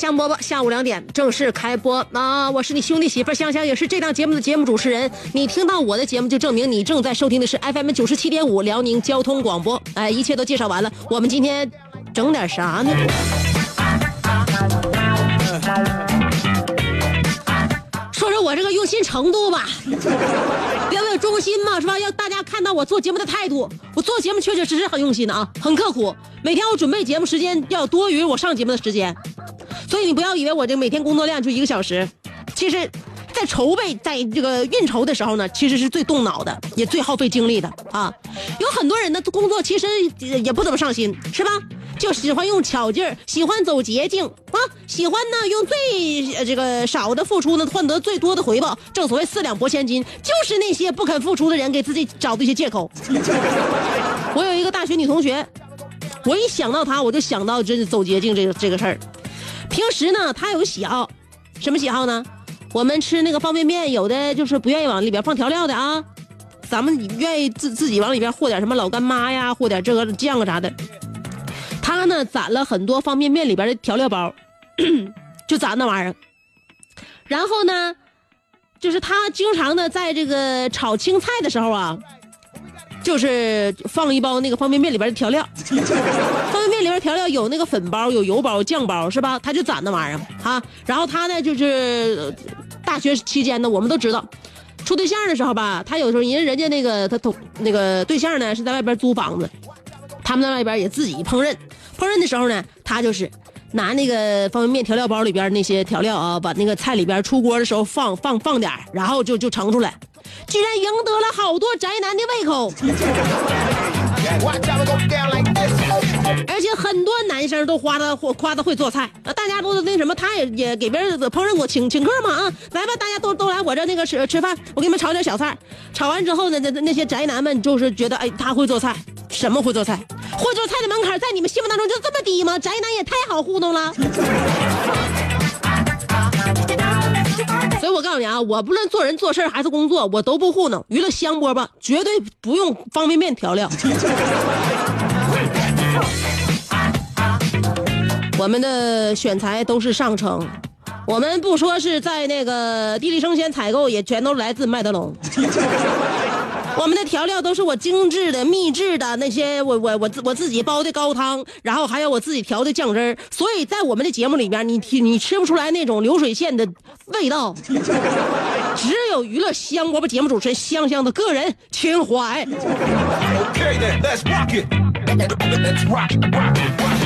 香饽饽下午两点正式开播啊！我是你兄弟媳妇香香，也是这档节目的节目主持人。你听到我的节目，就证明你正在收听的是 FM 九十七点五辽宁交通广播。哎，一切都介绍完了，我们今天整点啥呢？说说我这个用心程度吧，别为忠心嘛，是吧？要大家看到我做节目的态度，我做节目确确实实很用心的啊，很刻苦。每天我准备节目时间要多于我上节目的时间，所以你不要以为我这每天工作量就一个小时，其实，在筹备在这个运筹的时候呢，其实是最动脑的，也最耗费精力的啊。有很多人的工作其实也不怎么上心，是吧？就喜欢用巧劲儿，喜欢走捷径啊，喜欢呢用最这个少的付出呢换得最多的回报。正所谓四两拨千斤，就是那些不肯付出的人给自己找的一些借口。我有一个大学女同学，我一想到她，我就想到这走捷径这个这个事儿。平时呢，他有个喜好，什么喜好呢？我们吃那个方便面，有的就是不愿意往里边放调料的啊，咱们愿意自自己往里边和点什么老干妈呀，和点这个酱啊啥的。他呢攒了很多方便面里边的调料包，就攒那玩意儿。然后呢，就是他经常的在这个炒青菜的时候啊，就是放一包那个方便面里边的调料。方便面里边调料有那个粉包、有油包、酱包，是吧？他就攒那玩意儿啊。然后他呢，就是呃大学期间呢，我们都知道，处对象的时候吧，他有时候人人家那个他同那个对象呢是在外边租房子，他们在外边也自己烹饪。烹饪的时候呢，他就是拿那个方便面调料包里边那些调料啊，把那个菜里边出锅的时候放放放点然后就就盛出来，居然赢得了好多宅男的胃口。而且很多男生都夸他会夸他会做菜，啊，大家都那什么，他也也给别人烹饪过，请请客嘛啊，来吧，大家都都来我这那个吃吃饭，我给你们炒点小菜，炒完之后呢，那那些宅男们就是觉得，哎，他会做菜，什么会做菜？会做菜的门槛在你们心目当中就这么低吗？宅男也太好糊弄了。所以我告诉你啊，我不论做人做事还是工作，我都不糊弄。娱乐香饽饽绝对不用方便面调料。我们的选材都是上乘，我们不说是在那个地利生鲜采购，也全都来自麦德龙。我们的调料都是我精致的、秘制的那些，我我我自我自己煲的高汤，然后还有我自己调的酱汁儿，所以在我们的节目里边，你听你吃不出来那种流水线的味道，只有娱乐香饽饽节目主持人香香的个人情怀。Okay then, let's rock it. Let's rock, rock, rock.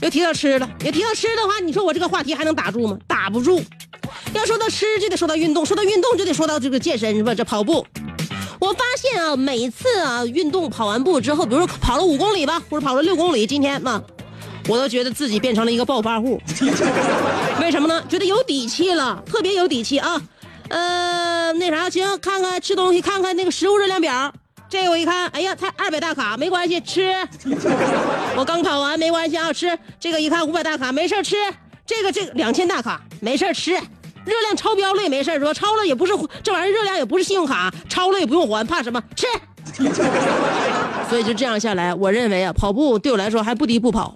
又提到吃了，也提到吃的话，你说我这个话题还能打住吗？打不住。要说到吃，就得说到运动；说到运动，就得说到这个健身，是吧？这跑步，我发现啊，每次啊运动跑完步之后，比如说跑了五公里吧，或者跑了六公里，今天嘛，我都觉得自己变成了一个暴发户。为什么呢？觉得有底气了，特别有底气啊。呃，那啥，行，看看吃东西，看看那个食物热量表。这我一看，哎呀，才二百大卡，没关系，吃。我刚跑完，没关系啊，吃。这个一看五百大卡，没事吃。这个这个两千大卡，没事吃。热量超标了也没事说超了也不是这玩意儿热量也不是信用卡，超了也不用还，怕什么？吃。所以就这样下来，我认为啊，跑步对我来说还不低不跑。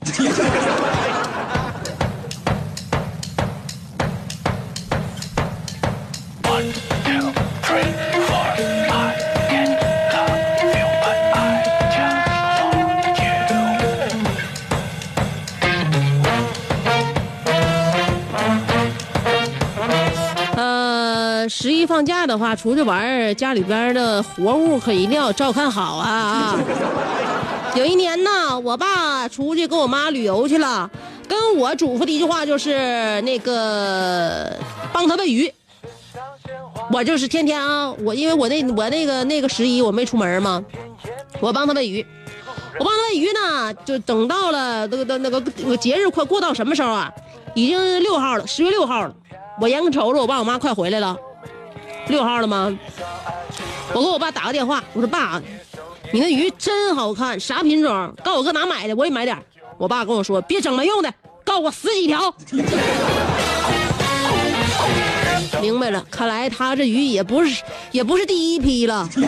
呃，十一放假的话，出去玩，家里边的活物可一定要照看好啊啊！有一年呢，我爸出去跟我妈旅游去了，跟我嘱咐的一句话就是那个帮他喂鱼。我就是天天啊，我因为我那我那个那个十一我没出门嘛，我帮他喂鱼。我帮他喂鱼呢，就等到了那个那那个那个节日快过到什么时候啊？已经六号了，十月六号了。我眼瞅着我爸我妈快回来了，六号了吗？我给我爸打个电话，我说爸，你那鱼真好看，啥品种？告诉我搁哪买的，我也买点。我爸跟我说，别整没用的，告诉我十几条。明白了，看来他这鱼也不是也不是第一批了。你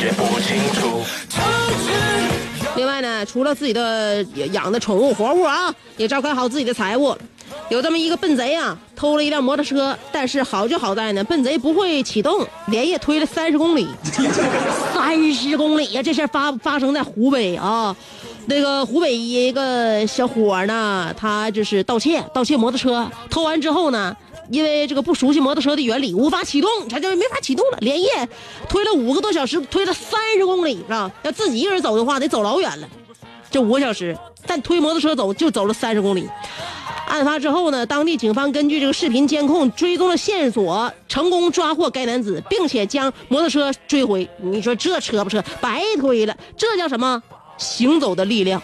也不清楚。另外呢，除了自己的养的宠物活物啊，也照看好自己的财物。有这么一个笨贼啊，偷了一辆摩托车，但是好就好在呢，笨贼不会启动，连夜推了三十公里，三十公里呀！这事儿发发生在湖北啊，那个湖北一个小伙呢，他就是盗窃，盗窃摩托车，偷完之后呢，因为这个不熟悉摩托车的原理，无法启动，他就没法启动了，连夜推了五个多小时，推了三十公里，是吧？要自己一个人走的话，得走老远了，这五个小时，但推摩托车走就走了三十公里。案发之后呢，当地警方根据这个视频监控追踪了线索，成功抓获该男子，并且将摩托车追回。你说这扯不扯？白推了，这叫什么？行走的力量。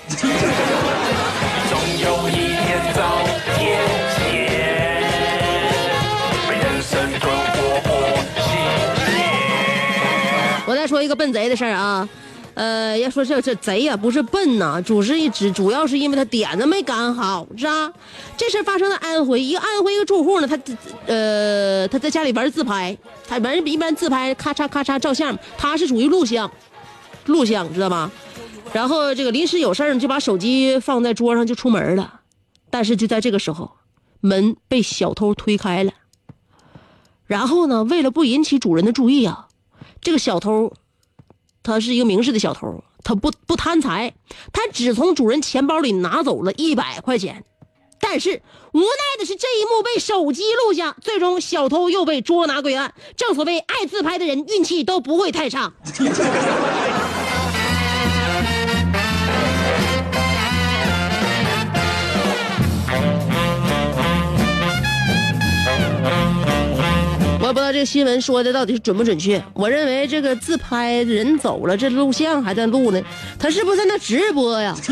一个笨贼的事儿啊，呃，要说这这贼呀、不是笨呐，主是一只主要是因为他点子没赶好，是吧？这事发生在安徽，一个安徽一个住户呢，他呃他在家里玩自拍，他玩一般自拍咔嚓咔嚓照相，他是属于录像，录像知道吗？然后这个临时有事儿，就把手机放在桌上就出门了，但是就在这个时候，门被小偷推开了。然后呢，为了不引起主人的注意啊，这个小偷，他是一个明事的小偷，他不不贪财，他只从主人钱包里拿走了一百块钱。但是无奈的是，这一幕被手机录下，最终小偷又被捉拿归案。正所谓，爱自拍的人运气都不会太差。我不知道这个新闻说的到底是准不准确。我认为这个自拍人走了，这录像还在录呢，他是不是在那直播呀？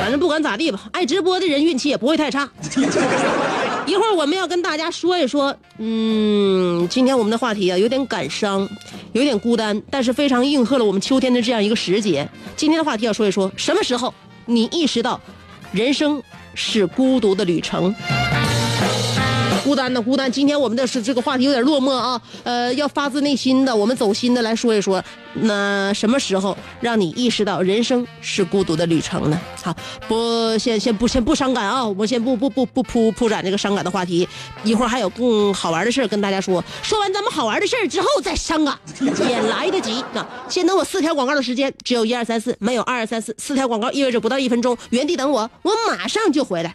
反正不管咋地吧，爱直播的人运气也不会太差。一会儿我们要跟大家说一说，嗯，今天我们的话题啊有点感伤，有点孤单，但是非常应和了我们秋天的这样一个时节。今天的话题要说一说，什么时候你意识到人生是孤独的旅程？孤单的孤单，今天我们的是这个话题有点落寞啊，呃，要发自内心的，我们走心的来说一说，那什么时候让你意识到人生是孤独的旅程呢？好，不，先先不先不伤感啊，我们先不不不不铺铺展这个伤感的话题，一会儿还有更好玩的事儿跟大家说。说完咱们好玩的事儿之后再伤感，也来得及啊！先等我四条广告的时间，只有一二三四，没有二二三四，四条广告意味着不到一分钟，原地等我，我马上就回来。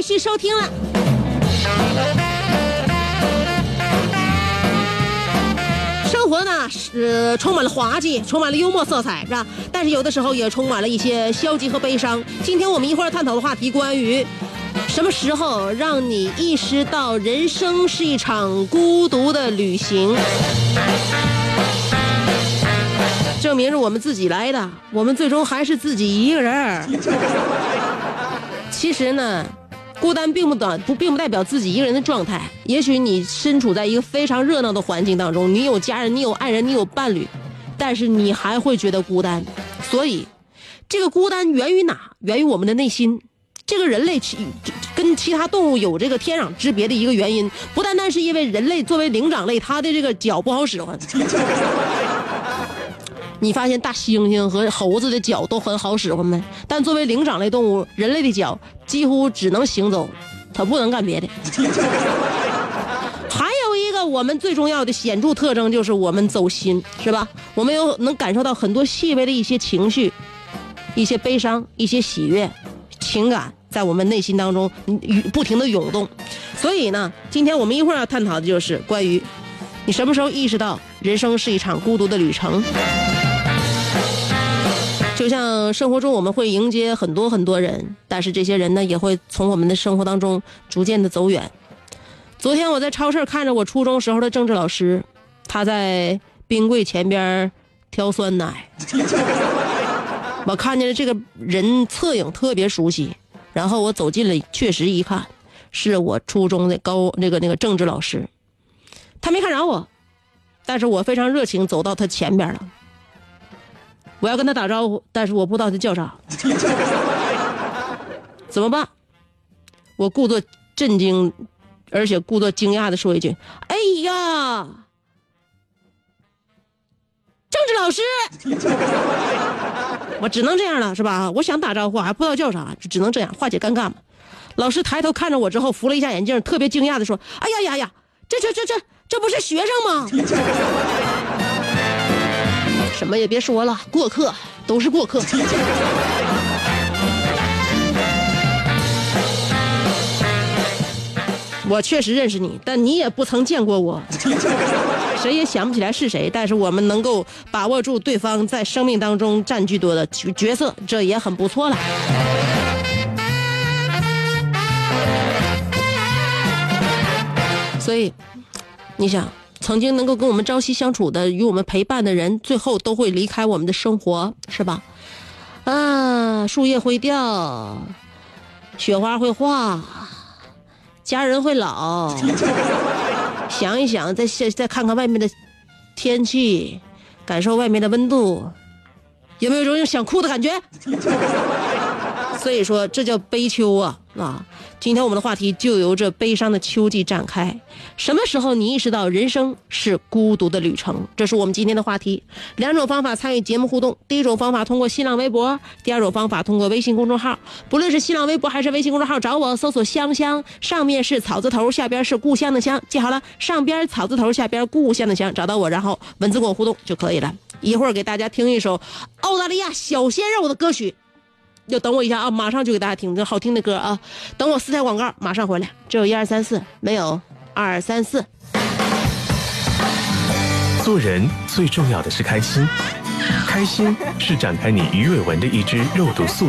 继续收听了。生活呢是充满了滑稽，充满了幽默色彩，是吧？但是有的时候也充满了一些消极和悲伤。今天我们一会儿探讨的话题关于什么时候让你意识到人生是一场孤独的旅行。证明是我们自己来的，我们最终还是自己一个人。其实呢，孤单并不短不并不代表自己一个人的状态。也许你身处在一个非常热闹的环境当中，你有家人，你有爱人，你有伴侣，但是你还会觉得孤单。所以，这个孤单源于哪？源于我们的内心。这个人类其跟其他动物有这个天壤之别的一个原因，不单单是因为人类作为灵长类，它的这个脚不好使唤。你发现大猩猩和猴子的脚都很好使唤没？但作为灵长类动物，人类的脚几乎只能行走，它不能干别的。还有一个我们最重要的显著特征就是我们走心，是吧？我们有能感受到很多细微的一些情绪，一些悲伤，一些喜悦，情感在我们内心当中不停的涌动。所以呢，今天我们一会儿要探讨的就是关于你什么时候意识到人生是一场孤独的旅程。就像生活中我们会迎接很多很多人，但是这些人呢也会从我们的生活当中逐渐的走远。昨天我在超市看着我初中时候的政治老师，他在冰柜前边挑酸奶。我看见了这个人侧影特别熟悉，然后我走近了，确实一看，是我初中的高那个那个政治老师。他没看着我，但是我非常热情走到他前边了。我要跟他打招呼，但是我不知道他叫啥，怎么办？我故作震惊，而且故作惊讶的说一句：“哎呀，政治老师！” 我只能这样了，是吧？我想打招呼，还不知道叫啥，就只能这样化解尴尬嘛。老师抬头看着我之后，扶了一下眼镜，特别惊讶的说：“哎呀呀呀，这这这这这不是学生吗？”什么也别说了，过客都是过客。我确实认识你，但你也不曾见过我，谁也想不起来是谁。但是我们能够把握住对方在生命当中占据多的角色，这也很不错了。所以，你想。曾经能够跟我们朝夕相处的、与我们陪伴的人，最后都会离开我们的生活，是吧？啊，树叶会掉，雪花会化，家人会老。想一想，再再再看看外面的天气，感受外面的温度，有没有种想哭的感觉？所以说，这叫悲秋啊啊！今天我们的话题就由这悲伤的秋季展开。什么时候你意识到人生是孤独的旅程？这是我们今天的话题。两种方法参与节目互动：第一种方法通过新浪微博，第二种方法通过微信公众号。不论是新浪微博还是微信公众号，找我搜索“香香”，上面是草字头，下边是故乡的乡，记好了，上边草字头，下边故乡的乡，找到我，然后文字跟我互动就可以了。一会儿给大家听一首澳大利亚小鲜肉的歌曲。就等我一下啊，马上就给大家听这好听的歌啊！等我四条广告，马上回来。只有一二三四，没有二三四。做人最重要的是开心，开心是展开你鱼尾纹的一支肉毒素，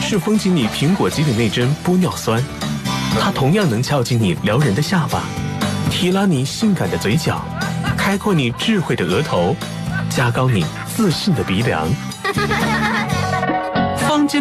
是封紧你苹果肌的那针玻尿酸，它同样能翘起你撩人的下巴，提拉你性感的嘴角，开阔你智慧的额头，加高你自信的鼻梁。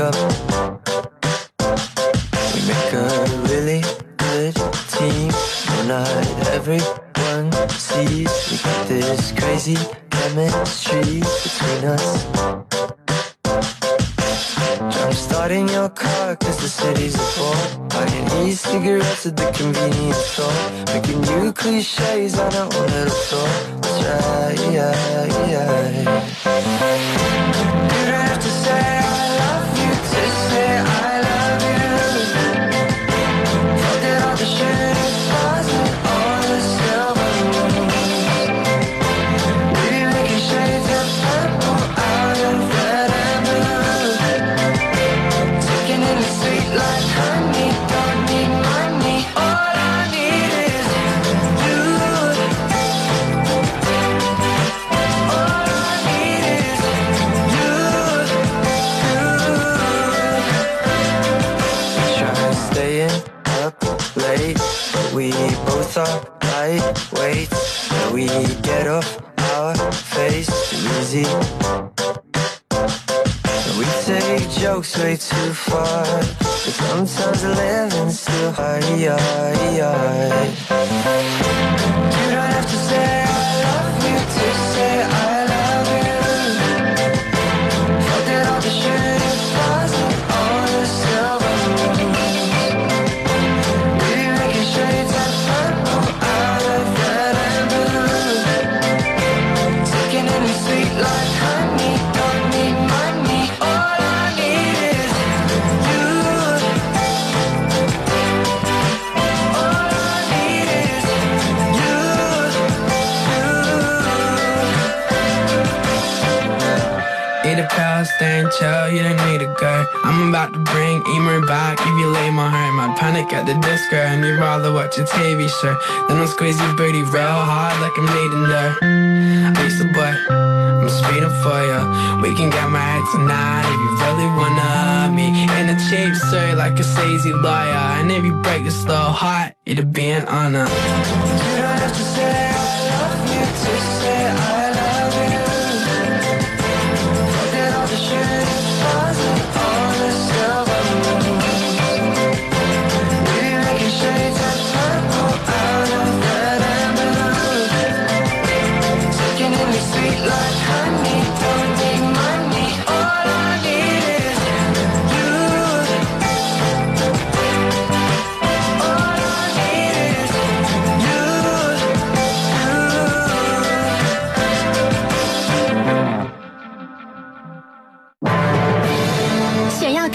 Up. Lightweights. Yeah, we get off our face too easy. We take jokes way too far But sometimes the living's too hard You don't have to say you don't need a guard. I'm about to bring Emer back. If you lay my heart, my panic at the disco. And you'd rather watch a TV show. Then I'll squeeze your booty real hard like I'm needing there. Lisa boy, I'm speeding for you. We can get married tonight if you really wanna me. In a cheap suit like a sleazy lawyer. And if you break the slow heart, it'll be an honor. Have to say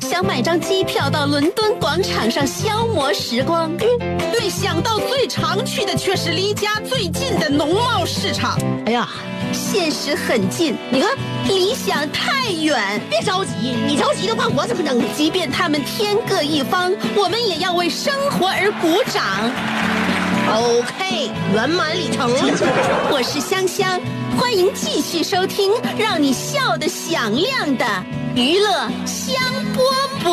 想买张机票到伦敦广场上消磨时光，没想到最常去的却是离家最近的农贸市场。哎呀，现实很近，你看理想太远。别着急，你着急的话，我怎么能？即便他们天各一方，我们也要为生活而鼓掌。OK，圆满里程。我是香香，欢迎继续收听让你笑得响亮的娱乐香饽饽。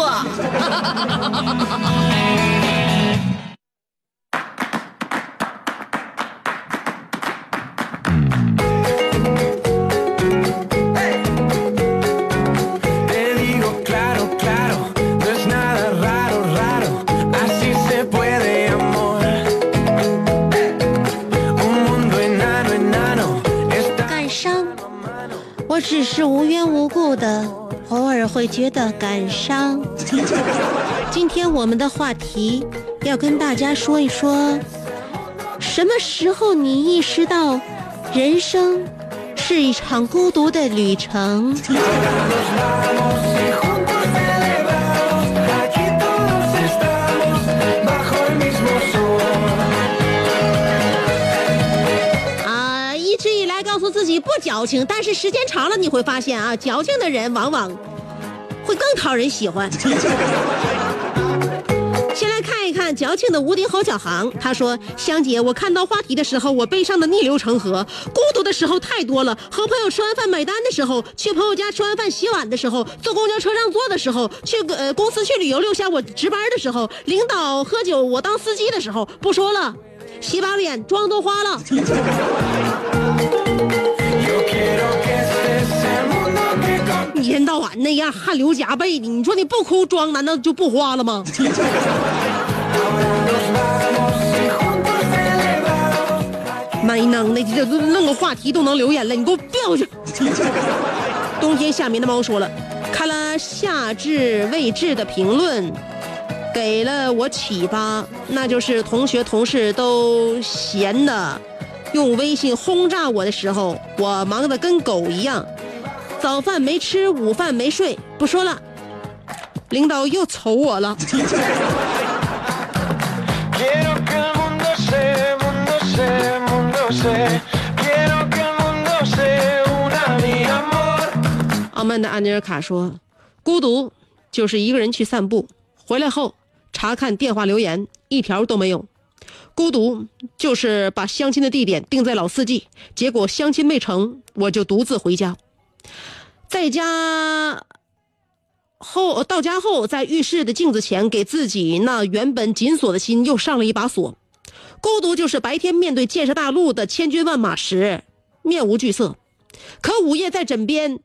感伤，我只是无缘无故的，偶尔会觉得感伤。今天我们的话题要跟大家说一说，什么时候你意识到人生是一场孤独的旅程？不矫情，但是时间长了你会发现啊，矫情的人往往会更讨人喜欢。先来看一看矫情的无敌侯小航，他说：“香姐，我看到话题的时候，我悲伤的逆流成河，孤独的时候太多了。和朋友吃完饭买单的时候，去朋友家吃完饭洗碗的时候，坐公交车让座的时候，去呃公司去旅游留下我值班的时候，领导喝酒我当司机的时候，不说了，洗把脸妆都花了。”一天到晚那样汗流浃背的，你说你不哭妆难道就不花了吗？没能的，这弄个话题都能流眼泪，你给我别去！冬天下面的猫说了，看了夏至未至的评论，给了我启发，那就是同学同事都闲的，用微信轰炸我的时候，我忙得跟狗一样。早饭没吃，午饭没睡，不说了。领导又瞅我了。傲慢的安尼尔卡说：“孤独就是一个人去散步，回来后查看电话留言，一条都没有。孤独就是把相亲的地点定在老四季，结果相亲没成，我就独自回家。”在家后到家后，在浴室的镜子前，给自己那原本紧锁的心又上了一把锁。孤独就是白天面对建设大陆的千军万马时面无惧色，可午夜在枕边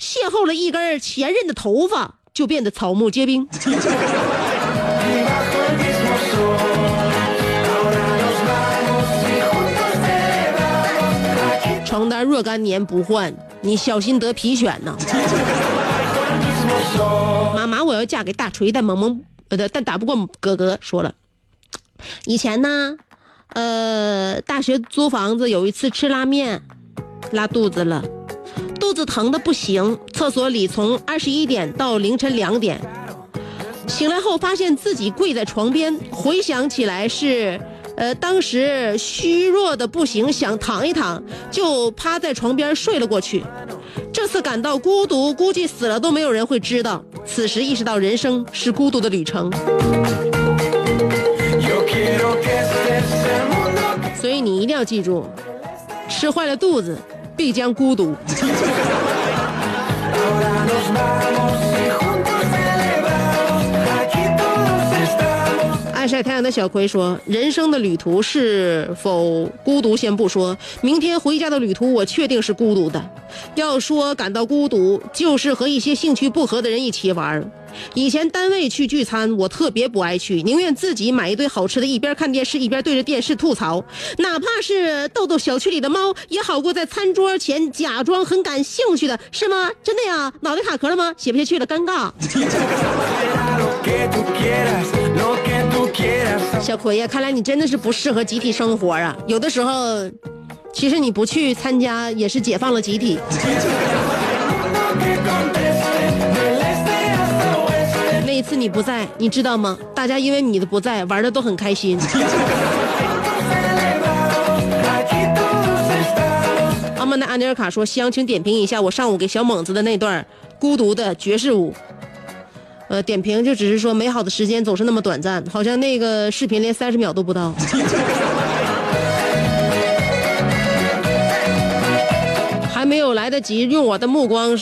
邂逅了一根前任的头发，就变得草木皆兵。床单若干年不换。你小心得皮癣呢！妈妈，我要嫁给大锤，但萌萌呃，但打不过哥哥。说了，以前呢，呃，大学租房子，有一次吃拉面，拉肚子了，肚子疼的不行，厕所里从二十一点到凌晨两点，醒来后发现自己跪在床边，回想起来是。呃，当时虚弱的不行，想躺一躺，就趴在床边睡了过去。这次感到孤独，估计死了都没有人会知道。此时意识到人生是孤独的旅程，所以你一定要记住，吃坏了肚子，必将孤独。晒太阳的小葵说：“人生的旅途是否孤独？先不说，明天回家的旅途，我确定是孤独的。要说感到孤独，就是和一些兴趣不合的人一起玩。以前单位去聚餐，我特别不爱去，宁愿自己买一堆好吃的，一边看电视一边对着电视吐槽，哪怕是逗逗小区里的猫，也好过在餐桌前假装很感兴趣的，是吗？真的呀？脑袋卡壳了吗？写不下去了，尴尬。”小葵呀，看来你真的是不适合集体生活啊！有的时候，其实你不去参加也是解放了集体。那一次你不在，你知道吗？大家因为你的不在，玩的都很开心。阿曼的安尼尔卡说：“香，请点评一下我上午给小猛子的那段孤独的爵士舞。”呃，点评就只是说，美好的时间总是那么短暂，好像那个视频连三十秒都不到。还没有来得及用我的目光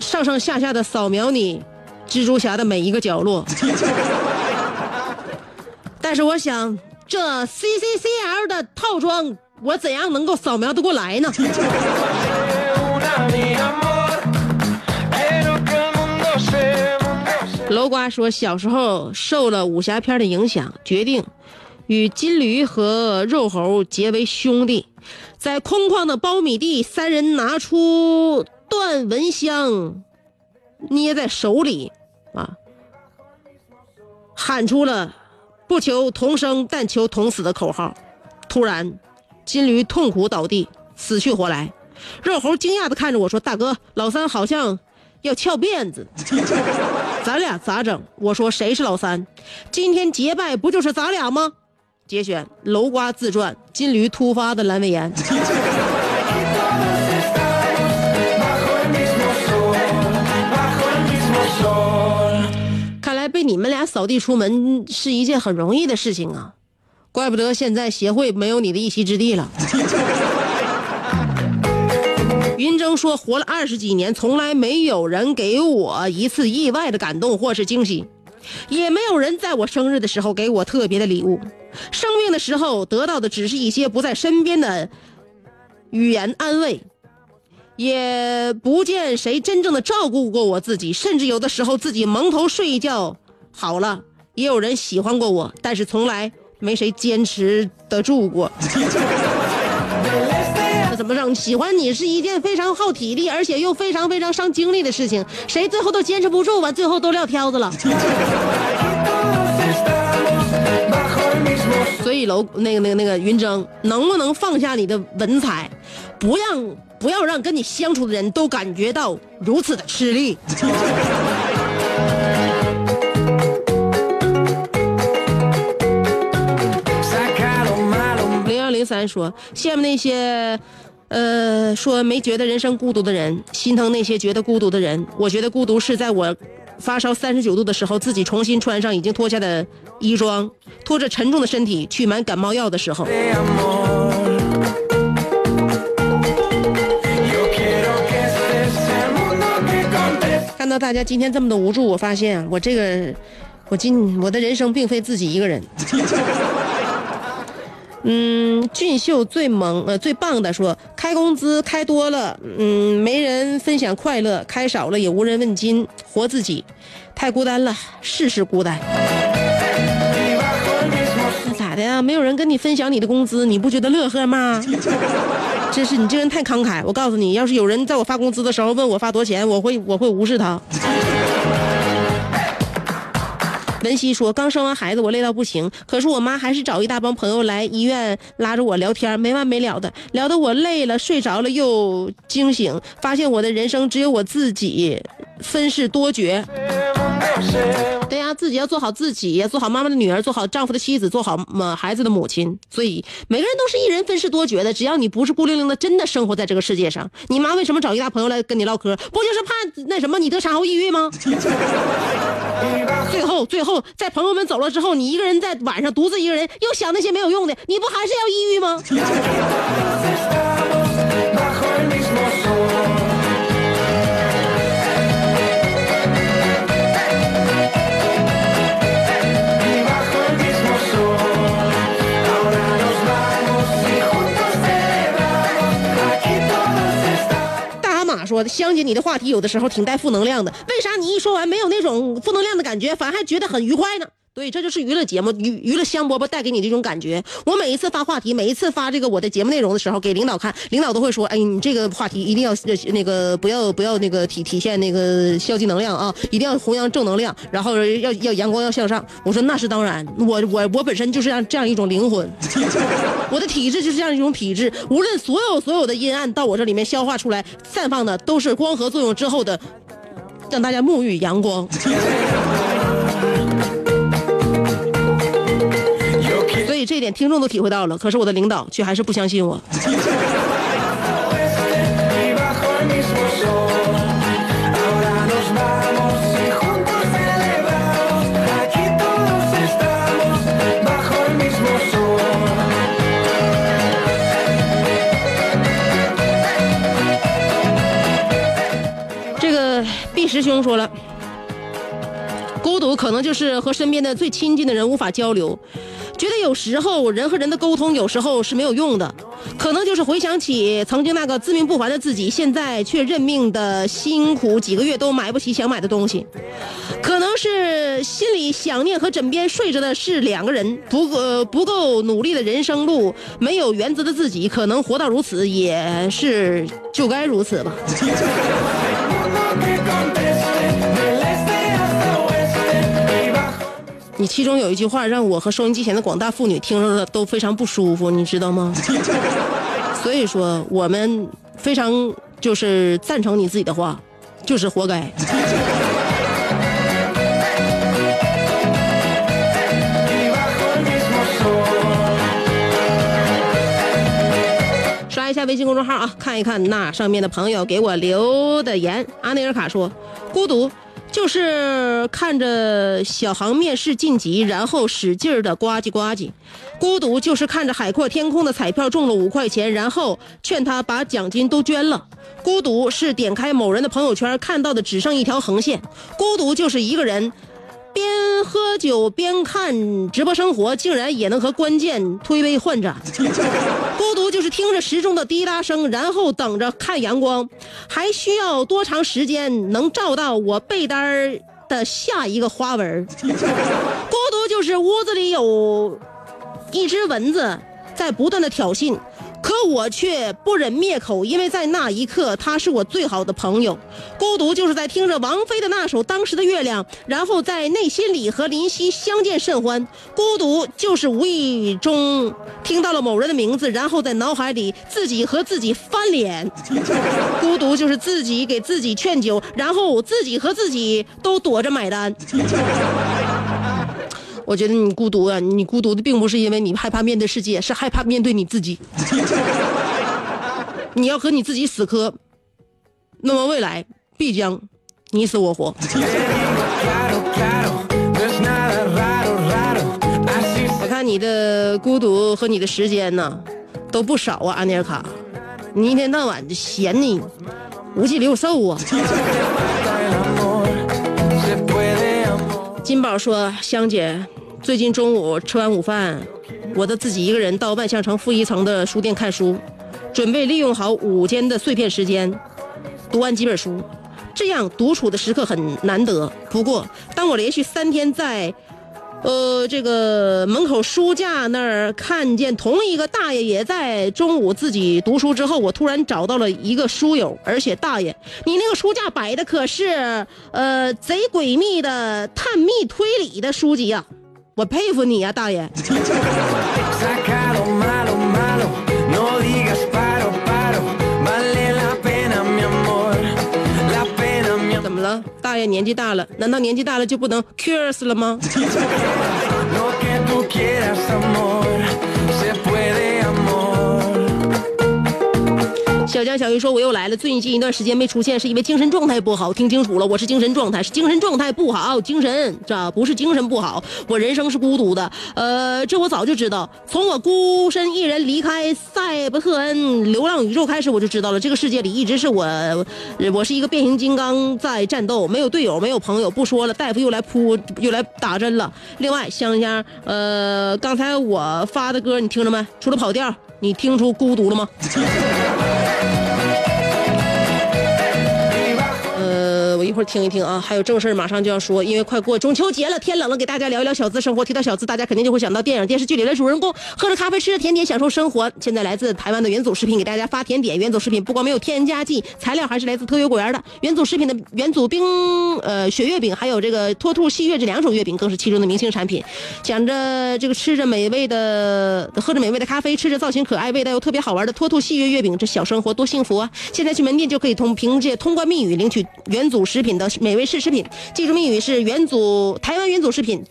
上上下下的扫描你蜘蛛侠的每一个角落，但是我想，这 C C C L 的套装，我怎样能够扫描得过来呢？楼瓜说：“小时候受了武侠片的影响，决定与金驴和肉猴结为兄弟。在空旷的苞米地，三人拿出段蚊香，捏在手里，啊，喊出了‘不求同生，但求同死’的口号。突然，金驴痛苦倒地，死去活来。肉猴惊讶地看着我说：‘大哥，老三好像……’”要翘辫子，咱俩咋整？我说谁是老三？今天结拜不就是咱俩吗？节选楼瓜自传：金驴突发的阑尾炎。看来被你们。俩扫地出门是一件很容易的事情啊，怪不得现在协会没有你的一席之地了。云峥说：“活了二十几年，从来没有人给我一次意外的感动或是惊喜，也没有人在我生日的时候给我特别的礼物。生病的时候得到的只是一些不在身边的语言安慰，也不见谁真正的照顾过我自己，甚至有的时候自己蒙头睡一觉好了。也有人喜欢过我，但是从来没谁坚持得住过。”怎么整？喜欢你是一件非常耗体力，而且又非常非常伤精力的事情，谁最后都坚持不住，完最后都撂挑子了。所以楼那个那个那个云峥，能不能放下你的文采，不让不要让跟你相处的人都感觉到如此的吃力。零幺零三说：羡慕那些，呃，说没觉得人生孤独的人，心疼那些觉得孤独的人。我觉得孤独是在我发烧三十九度的时候，自己重新穿上已经脱下的衣装，拖着沉重的身体去买感冒药的时候。看到大家今天这么的无助，我发现，我这个，我今我的人生并非自己一个人。嗯，俊秀最萌呃最棒的说，开工资开多了，嗯，没人分享快乐；开少了也无人问津，活自己，太孤单了，事事孤单。那咋的呀？没有人跟你分享你的工资，你不觉得乐呵吗？真是你这人太慷慨。我告诉你，要是有人在我发工资的时候问我发多少钱，我会我会无视他。文熙说：“刚生完孩子，我累到不行，可是我妈还是找一大帮朋友来医院拉着我聊天，没完没了的，聊得我累了，睡着了又惊醒，发现我的人生只有我自己，分饰多角。对呀，自己要做好自己，做好妈妈的女儿，做好丈夫的妻子，做好孩子的母亲。所以每个人都是一人分饰多角的。只要你不是孤零零的，真的生活在这个世界上，你妈为什么找一大朋友来跟你唠嗑？不就是怕那什么你得产后抑郁吗？最后，最后，在朋友们走了之后，你一个人在晚上独自一个人，又想那些没有用的，你不还是要抑郁吗？大蛤蟆说：“香姐，你的话题有的时候挺带负能量的，为啥你一说完没有那种负能量的感觉，反而还觉得很愉快呢？”对，这就是娱乐节目，娱娱乐香饽饽带给你这种感觉。我每一次发话题，每一次发这个我的节目内容的时候，给领导看，领导都会说：“哎，你这个话题一定要那个不要不要那个体体现那个消极能量啊，一定要弘扬正能量，然后要要阳光要向上。”我说那是当然，我我我本身就是这样这样一种灵魂，我的体质就是这样一种体质，无论所有所有的阴暗到我这里面消化出来，散放的都是光合作用之后的，让大家沐浴阳光。这一点听众都体会到了，可是我的领导却还是不相信我。这个毕师兄说了。孤独可能就是和身边的最亲近的人无法交流，觉得有时候人和人的沟通有时候是没有用的，可能就是回想起曾经那个自命不凡的自己，现在却认命的辛苦几个月都买不起想买的东西，可能是心里想念和枕边睡着的是两个人，不够不够努力的人生路，没有原则的自己，可能活到如此也是就该如此吧。你其中有一句话让我和收音机前的广大妇女听着了都非常不舒服，你知道吗？所以说我们非常就是赞成你自己的话，就是活该。刷一下微信公众号啊，看一看那上面的朋友给我留的言。阿内尔卡说：“孤独。”就是看着小航面试晋级，然后使劲儿的呱唧呱唧；孤独就是看着海阔天空的彩票中了五块钱，然后劝他把奖金都捐了。孤独是点开某人的朋友圈，看到的只剩一条横线。孤独就是一个人边喝酒边看直播生活，竟然也能和关键推杯换盏。孤独就是听着时钟的滴答声，然后等着看阳光，还需要多长时间能照到我被单儿的下一个花纹？孤独就是屋子里有一只蚊子在不断的挑衅。可我却不忍灭口，因为在那一刻，他是我最好的朋友。孤独就是在听着王菲的那首《当时的月亮》，然后在内心里和林夕相见甚欢。孤独就是无意中听到了某人的名字，然后在脑海里自己和自己翻脸。孤独就是自己给自己劝酒，然后自己和自己都躲着买单。我觉得你孤独啊，你孤独的并不是因为你害怕面对世界，是害怕面对你自己。你要和你自己死磕，那么未来必将你死我活。我看你的孤独和你的时间呢，都不少啊，安妮尔卡，你一天到晚就闲的五脊六受啊。金宝说：“香姐，最近中午吃完午饭，我都自己一个人到万象城负一层的书店看书，准备利用好午间的碎片时间，读完几本书。这样独处的时刻很难得。不过，当我连续三天在，呃，这个门口书架那儿看见同一个大爷也在中午自己读书之后，我突然找到了一个书友，而且大爷，你那个书架摆的可是呃贼诡秘的探秘推理的书籍啊！我佩服你呀、大爷。了？大爷年纪大了，难道年纪大了就不能 curious 了吗？小江小鱼说：“我又来了，最近一段时间没出现，是因为精神状态不好。听清楚了，我是精神状态，是精神状态不好，精神这不是精神不好。我人生是孤独的，呃，这我早就知道。从我孤身一人离开塞伯特恩流浪宇宙开始，我就知道了，这个世界里一直是我，我是一个变形金刚在战斗，没有队友，没有朋友。不说了，大夫又来扑，又来打针了。另外，香香，呃，刚才我发的歌你听着没？除了跑调，你听出孤独了吗？” 一会儿听一听啊，还有正事儿马上就要说，因为快过中秋节了，天冷了，给大家聊一聊小资生活。提到小资，大家肯定就会想到电影、电视剧里的主人公喝着咖啡，吃着甜点，享受生活。现在来自台湾的元祖食品给大家发甜点，元祖食品不光没有添加剂，材料还是来自特约果园的。元祖食品的元祖冰呃雪月饼，还有这个脱兔细月这两种月饼，更是其中的明星产品。想着这个吃着美味的，喝着美味的咖啡，吃着造型可爱、味道又特别好玩的脱兔细月月饼，这小生活多幸福啊！现在去门店就可以通凭借通关密语领取元祖食品的美味试食品，记住密语是元祖台湾元祖食品。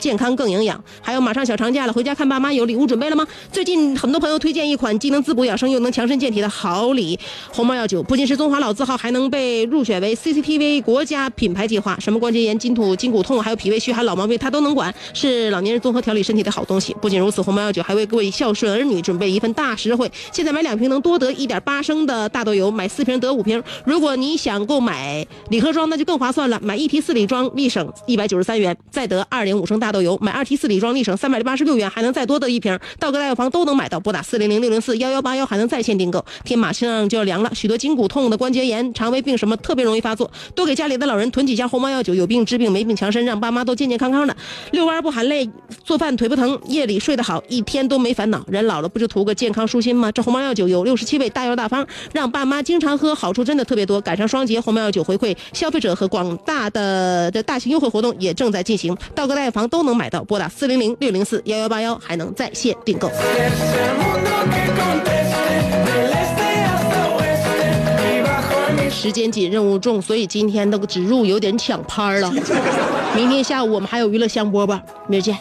健康更营养，还有马上小长假了，回家看爸妈有礼物准备了吗？最近很多朋友推荐一款既能滋补养生又能强身健体的好礼——红毛药酒，不仅是中华老字号，还能被入选为 CCTV 国家品牌计划。什么关节炎、筋土、筋骨痛，还有脾胃虚寒、老毛病，它都能管，是老年人综合调理身体的好东西。不仅如此，红毛药酒还为各位孝顺儿女准备一份大实惠，现在买两瓶能多得一点八升的大豆油，买四瓶得五瓶。如果你想购买礼盒装，那就更划算了，买一提四礼装立省一百九十三元，再得二点五升大豆油，买二提四礼装立省三百八十六元，还能再多得一瓶。道格大药房都能买到，拨打四零零六零四幺幺八幺，还能在线订购。天马上就要凉了，许多筋骨痛的、关节炎、肠胃病什么特别容易发作，多给家里的老人囤几箱红毛药酒，有病治病，没病强身，让爸妈都健健康康的。遛弯不喊累，做饭腿不疼，夜里睡得好，一天都没烦恼。人老了不就图个健康舒心吗？这红毛药酒有六十七味大药大方，让爸妈经常喝，好处真的特别多。赶上双节，红毛药酒回馈消费者和广大的的大型优惠活动也正在进行，道格大药房都都能买到。拨打四零零六零四幺幺八幺，还能在线订购。时间紧，任务重，所以今天那个植入有点抢拍了。明天下午我们还有娱乐香饽饽，明儿见。